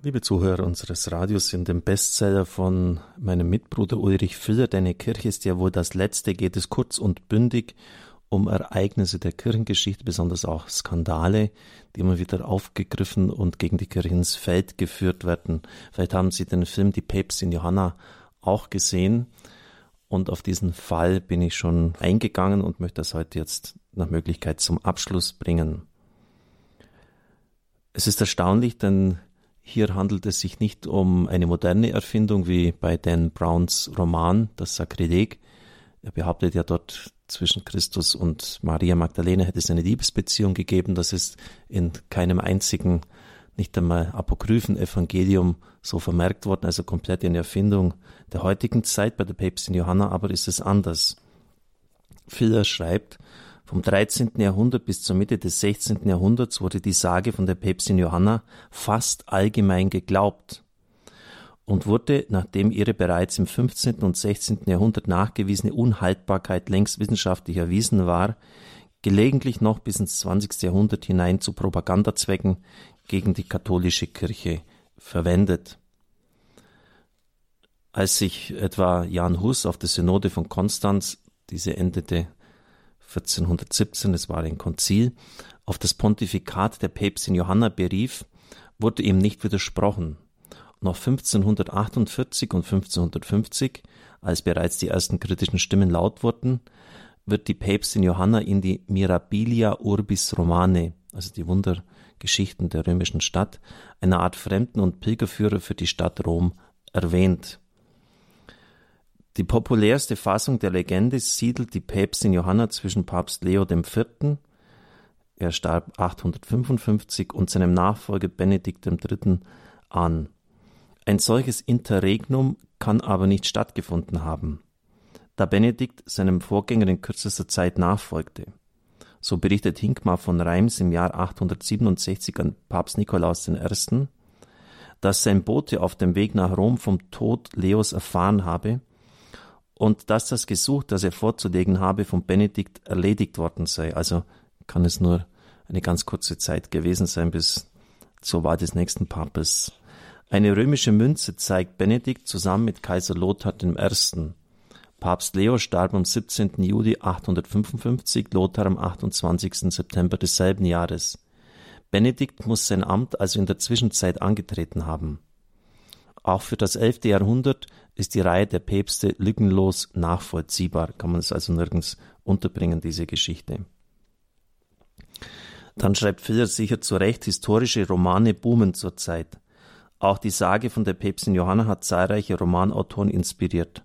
Liebe Zuhörer unseres Radios, in dem Bestseller von meinem Mitbruder Ulrich Filler, Deine Kirche ist ja wohl das Letzte, geht es kurz und bündig um Ereignisse der Kirchengeschichte, besonders auch Skandale, die immer wieder aufgegriffen und gegen die Kirche ins Feld geführt werden. Vielleicht haben Sie den Film Die Päpstin Johanna auch gesehen. Und auf diesen Fall bin ich schon eingegangen und möchte das heute jetzt nach Möglichkeit zum Abschluss bringen. Es ist erstaunlich, denn hier handelt es sich nicht um eine moderne Erfindung wie bei Dan Browns Roman Das Sakrileg. Er behauptet ja dort, zwischen Christus und Maria Magdalena hätte es eine Liebesbeziehung gegeben. Das ist in keinem einzigen, nicht einmal apokryphen Evangelium so vermerkt worden, also komplett eine Erfindung der heutigen Zeit. Bei der Päpstin Johanna aber ist es anders. Filler schreibt, vom 13. Jahrhundert bis zur Mitte des 16. Jahrhunderts wurde die Sage von der Päpstin Johanna fast allgemein geglaubt und wurde, nachdem ihre bereits im 15. und 16. Jahrhundert nachgewiesene Unhaltbarkeit längst wissenschaftlich erwiesen war, gelegentlich noch bis ins 20. Jahrhundert hinein zu Propagandazwecken gegen die katholische Kirche verwendet. Als sich etwa Jan Hus auf der Synode von Konstanz, diese endete 1417, es war ein Konzil, auf das Pontifikat der Päpstin Johanna berief, wurde ihm nicht widersprochen. Noch 1548 und 1550, als bereits die ersten kritischen Stimmen laut wurden, wird die Päpstin Johanna in die Mirabilia Urbis Romane, also die Wundergeschichten der römischen Stadt, einer Art Fremden- und Pilgerführer für die Stadt Rom, erwähnt. Die populärste Fassung der Legende siedelt die Päpstin Johanna zwischen Papst Leo IV., er starb 855, und seinem Nachfolger Benedikt III. an. Ein solches Interregnum kann aber nicht stattgefunden haben, da Benedikt seinem Vorgänger in kürzester Zeit nachfolgte. So berichtet Hinkmar von Reims im Jahr 867 an Papst Nikolaus I., dass sein Bote auf dem Weg nach Rom vom Tod Leos erfahren habe und dass das Gesuch, das er vorzulegen habe, von Benedikt erledigt worden sei. Also kann es nur eine ganz kurze Zeit gewesen sein bis zur Wahl des nächsten Papes. Eine römische Münze zeigt Benedikt zusammen mit Kaiser Lothar I. Papst Leo starb am 17. Juli 855, Lothar am 28. September desselben Jahres. Benedikt muss sein Amt also in der Zwischenzeit angetreten haben. Auch für das 11. Jahrhundert ist die Reihe der Päpste lückenlos nachvollziehbar, kann man es also nirgends unterbringen, diese Geschichte. Dann schreibt Filler sicher zu Recht, historische Romane boomen zurzeit. Auch die Sage von der Päpstin Johanna hat zahlreiche Romanautoren inspiriert.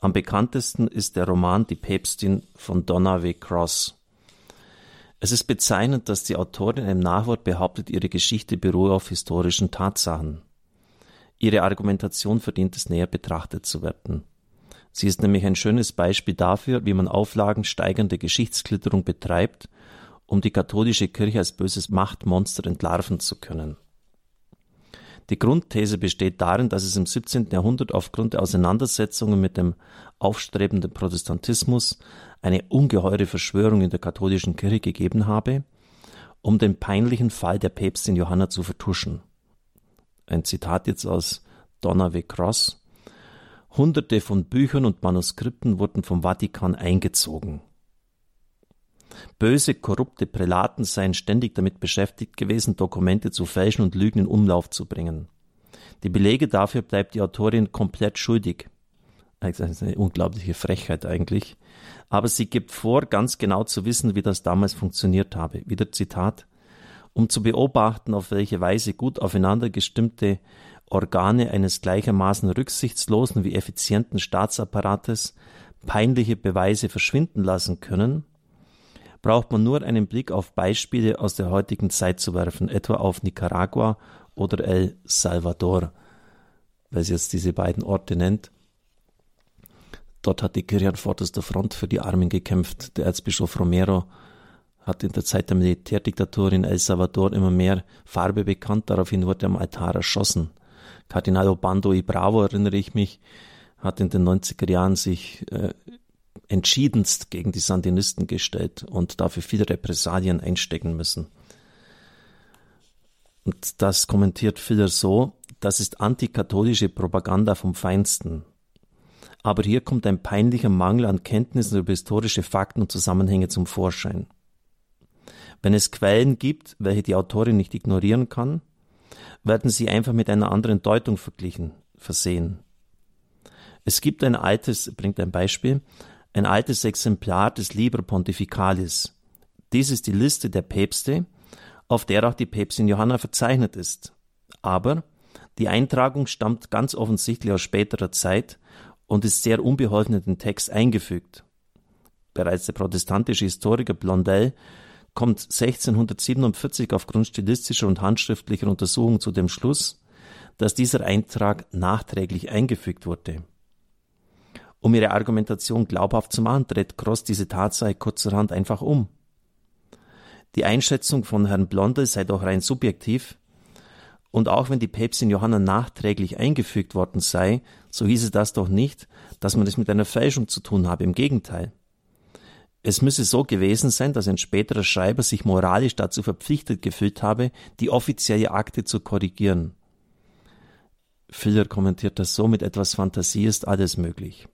Am bekanntesten ist der Roman Die Päpstin von Donaway Cross. Es ist bezeichnend, dass die Autorin in einem Nachwort behauptet, ihre Geschichte beruhe auf historischen Tatsachen. Ihre Argumentation verdient es näher betrachtet zu werden. Sie ist nämlich ein schönes Beispiel dafür, wie man auflagensteigernde Geschichtsklitterung betreibt, um die katholische Kirche als böses Machtmonster entlarven zu können. Die Grundthese besteht darin, dass es im 17. Jahrhundert aufgrund der Auseinandersetzungen mit dem aufstrebenden Protestantismus eine ungeheure Verschwörung in der katholischen Kirche gegeben habe, um den peinlichen Fall der Päpstin Johanna zu vertuschen ein Zitat jetzt aus Donnerway Cross. Hunderte von Büchern und Manuskripten wurden vom Vatikan eingezogen. Böse, korrupte Prälaten seien ständig damit beschäftigt gewesen, Dokumente zu fälschen und Lügen in Umlauf zu bringen. Die Belege dafür bleibt die Autorin komplett schuldig. Das ist eine unglaubliche Frechheit eigentlich. Aber sie gibt vor, ganz genau zu wissen, wie das damals funktioniert habe. Wieder Zitat um zu beobachten, auf welche Weise gut aufeinander gestimmte Organe eines gleichermaßen rücksichtslosen wie effizienten Staatsapparates peinliche Beweise verschwinden lassen können, braucht man nur einen Blick auf Beispiele aus der heutigen Zeit zu werfen, etwa auf Nicaragua oder El Salvador, weil sie jetzt diese beiden Orte nennt. Dort hat die Kirche an vorderster Front für die Armen gekämpft. Der Erzbischof Romero hat in der Zeit der Militärdiktatur in El Salvador immer mehr Farbe bekannt. Daraufhin wurde er am Altar erschossen. Kardinal Obando y Bravo, erinnere ich mich, hat in den 90er Jahren sich äh, entschiedenst gegen die Sandinisten gestellt und dafür viele Repressalien einstecken müssen. Und das kommentiert Filler so, das ist antikatholische Propaganda vom Feinsten. Aber hier kommt ein peinlicher Mangel an Kenntnissen über historische Fakten und Zusammenhänge zum Vorschein. Wenn es Quellen gibt, welche die Autorin nicht ignorieren kann, werden sie einfach mit einer anderen Deutung verglichen, versehen. Es gibt ein altes, bringt ein Beispiel, ein altes Exemplar des Liber Pontificalis. Dies ist die Liste der Päpste, auf der auch die Päpstin Johanna verzeichnet ist. Aber die Eintragung stammt ganz offensichtlich aus späterer Zeit und ist sehr unbeholfen in den Text eingefügt. Bereits der protestantische Historiker Blondel kommt 1647 aufgrund stilistischer und handschriftlicher Untersuchungen zu dem Schluss, dass dieser Eintrag nachträglich eingefügt wurde. Um ihre Argumentation glaubhaft zu machen, dreht Cross diese Tatsache kurzerhand einfach um. Die Einschätzung von Herrn Blondel sei doch rein subjektiv, und auch wenn die Päpstin Johanna nachträglich eingefügt worden sei, so hieße das doch nicht, dass man es mit einer Fälschung zu tun habe. Im Gegenteil. Es müsse so gewesen sein, dass ein späterer Schreiber sich moralisch dazu verpflichtet gefühlt habe, die offizielle Akte zu korrigieren. Filler kommentiert das so, mit etwas Fantasie ist alles möglich.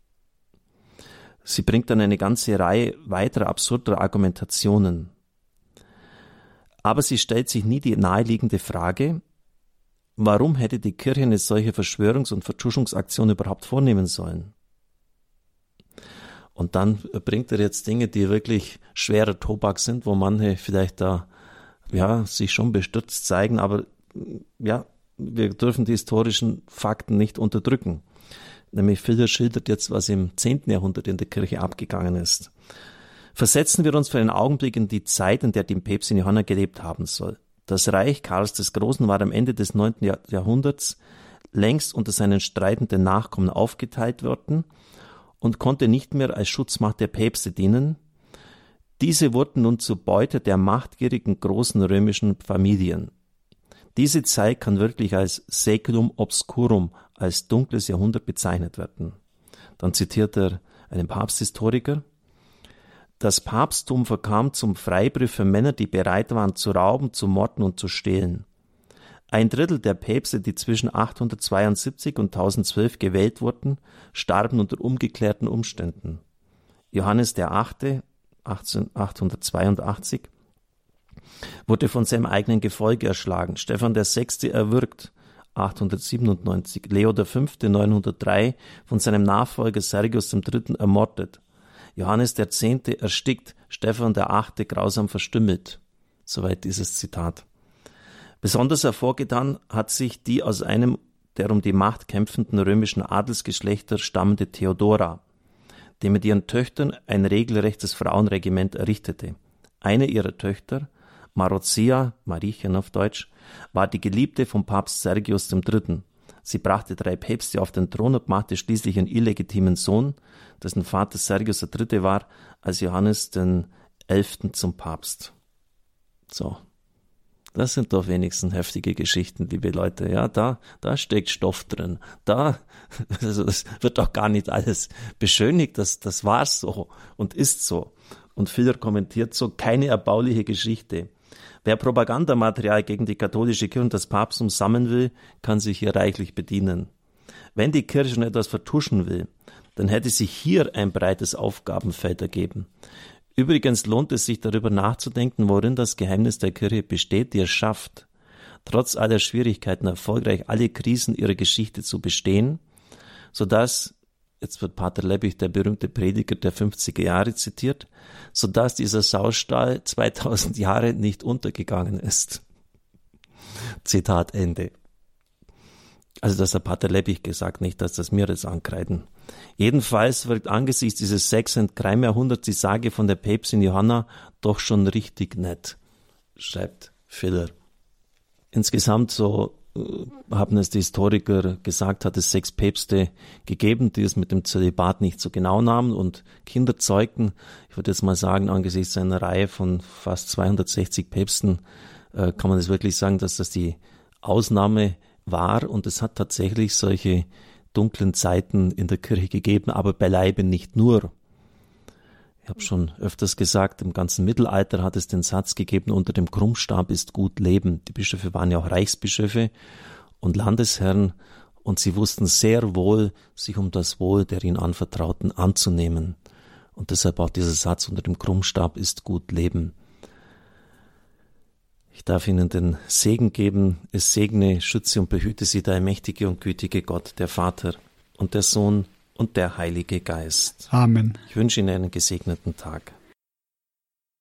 Sie bringt dann eine ganze Reihe weiterer absurder Argumentationen. Aber sie stellt sich nie die naheliegende Frage, Warum hätte die Kirche eine solche Verschwörungs- und Vertuschungsaktion überhaupt vornehmen sollen? Und dann bringt er jetzt Dinge, die wirklich schwerer Tobak sind, wo manche vielleicht da, ja, sich schon bestürzt zeigen, aber ja, wir dürfen die historischen Fakten nicht unterdrücken. Nämlich Philipp schildert jetzt, was im 10. Jahrhundert in der Kirche abgegangen ist. Versetzen wir uns für einen Augenblick in die Zeit, in der die Päpstin Johanna gelebt haben soll. Das Reich Karls des Großen war am Ende des 9. Jahrhunderts längst unter seinen streitenden Nachkommen aufgeteilt worden und konnte nicht mehr als Schutzmacht der Päpste dienen. Diese wurden nun zur Beute der machtgierigen großen römischen Familien. Diese Zeit kann wirklich als Seculum obscurum, als dunkles Jahrhundert bezeichnet werden. Dann zitiert er einen Papsthistoriker. Das Papsttum verkam zum Freibrief für Männer, die bereit waren zu rauben, zu morden und zu stehlen. Ein Drittel der Päpste, die zwischen 872 und 1012 gewählt wurden, starben unter umgeklärten Umständen. Johannes der Achte, 882, wurde von seinem eigenen Gefolge erschlagen, Stephan der Sechste erwürgt, 897, Leo V. 903 von seinem Nachfolger Sergius III. ermordet, Johannes der Zehnte erstickt, Stephan der Achte grausam verstümmelt. Soweit dieses Zitat. Besonders hervorgetan hat sich die aus einem der um die Macht kämpfenden römischen Adelsgeschlechter stammende Theodora, die mit ihren Töchtern ein regelrechtes Frauenregiment errichtete. Eine ihrer Töchter, Marozia, Mariechen auf Deutsch, war die Geliebte vom Papst Sergius III. Sie brachte drei Päpste auf den Thron und machte schließlich einen illegitimen Sohn, dessen Vater Sergius III. war, als Johannes den Elften zum Papst. So. Das sind doch wenigstens heftige Geschichten, liebe Leute. Ja, da, da steckt Stoff drin. Da, also das wird doch gar nicht alles beschönigt. Das, das war so und ist so. Und Filler kommentiert so keine erbauliche Geschichte. Wer Propagandamaterial gegen die katholische Kirche und das Papsttum sammeln will, kann sich hier reichlich bedienen. Wenn die Kirche schon etwas vertuschen will, dann hätte sich hier ein breites Aufgabenfeld ergeben. Übrigens lohnt es sich darüber nachzudenken, worin das Geheimnis der Kirche besteht, die es schafft, trotz aller Schwierigkeiten erfolgreich alle Krisen ihrer Geschichte zu bestehen, so dass jetzt wird Pater Leppich, der berühmte Prediger der 50er Jahre zitiert, so dass dieser Saustall 2000 Jahre nicht untergegangen ist. Zitat Ende. Also das hat Pater Leppich gesagt, nicht, dass das mir das ankreiden. Jedenfalls wird angesichts dieses Sex- und Crime-Jahrhunderts die Sage von der Päpstin Johanna doch schon richtig nett, schreibt Filler. Insgesamt so äh, haben es die Historiker gesagt, hat es sechs Päpste gegeben, die es mit dem Zölibat nicht so genau nahmen und Kinder zeugten. Ich würde jetzt mal sagen, angesichts einer Reihe von fast 260 Päpsten äh, kann man es wirklich sagen, dass das die Ausnahme war und es hat tatsächlich solche dunklen Zeiten in der Kirche gegeben, aber beileibe nicht nur. Ich habe schon öfters gesagt, im ganzen Mittelalter hat es den Satz gegeben, unter dem Krummstab ist gut Leben. Die Bischöfe waren ja auch Reichsbischöfe und Landesherren, und sie wussten sehr wohl, sich um das Wohl der ihnen Anvertrauten anzunehmen. Und deshalb auch dieser Satz unter dem Krummstab ist gut Leben. Ich darf Ihnen den Segen geben. Es segne, schütze und behüte Sie der mächtige und gütige Gott, der Vater und der Sohn und der Heilige Geist. Amen. Ich wünsche Ihnen einen gesegneten Tag.